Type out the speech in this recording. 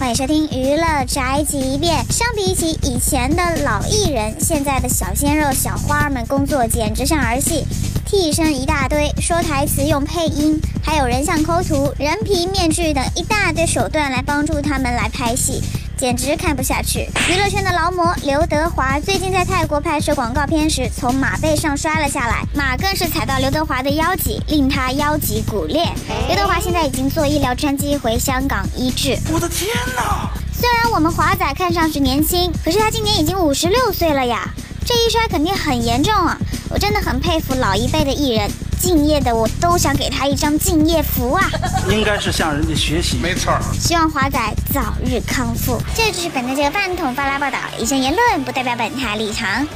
欢迎收听娱乐宅急便。相比起以前的老艺人，现在的小鲜肉、小花儿们工作简直像儿戏，替身一大堆，说台词用配音，还有人像抠图、人皮面具等一大堆手段来帮助他们来拍戏。简直看不下去！娱乐圈的劳模刘德华最近在泰国拍摄广告片时，从马背上摔了下来，马更是踩到刘德华的腰脊，令他腰脊骨裂。刘德华现在已经坐医疗专机回香港医治。我的天哪！虽然我们华仔看上去年轻，可是他今年已经五十六岁了呀，这一摔肯定很严重啊！我真的很佩服老一辈的艺人。敬业的我都想给他一张敬业福啊！应该是向人家学习，没错。希望华仔早日康复。这就是本台这个饭桶发拉报道，以上言论不代表本台立场。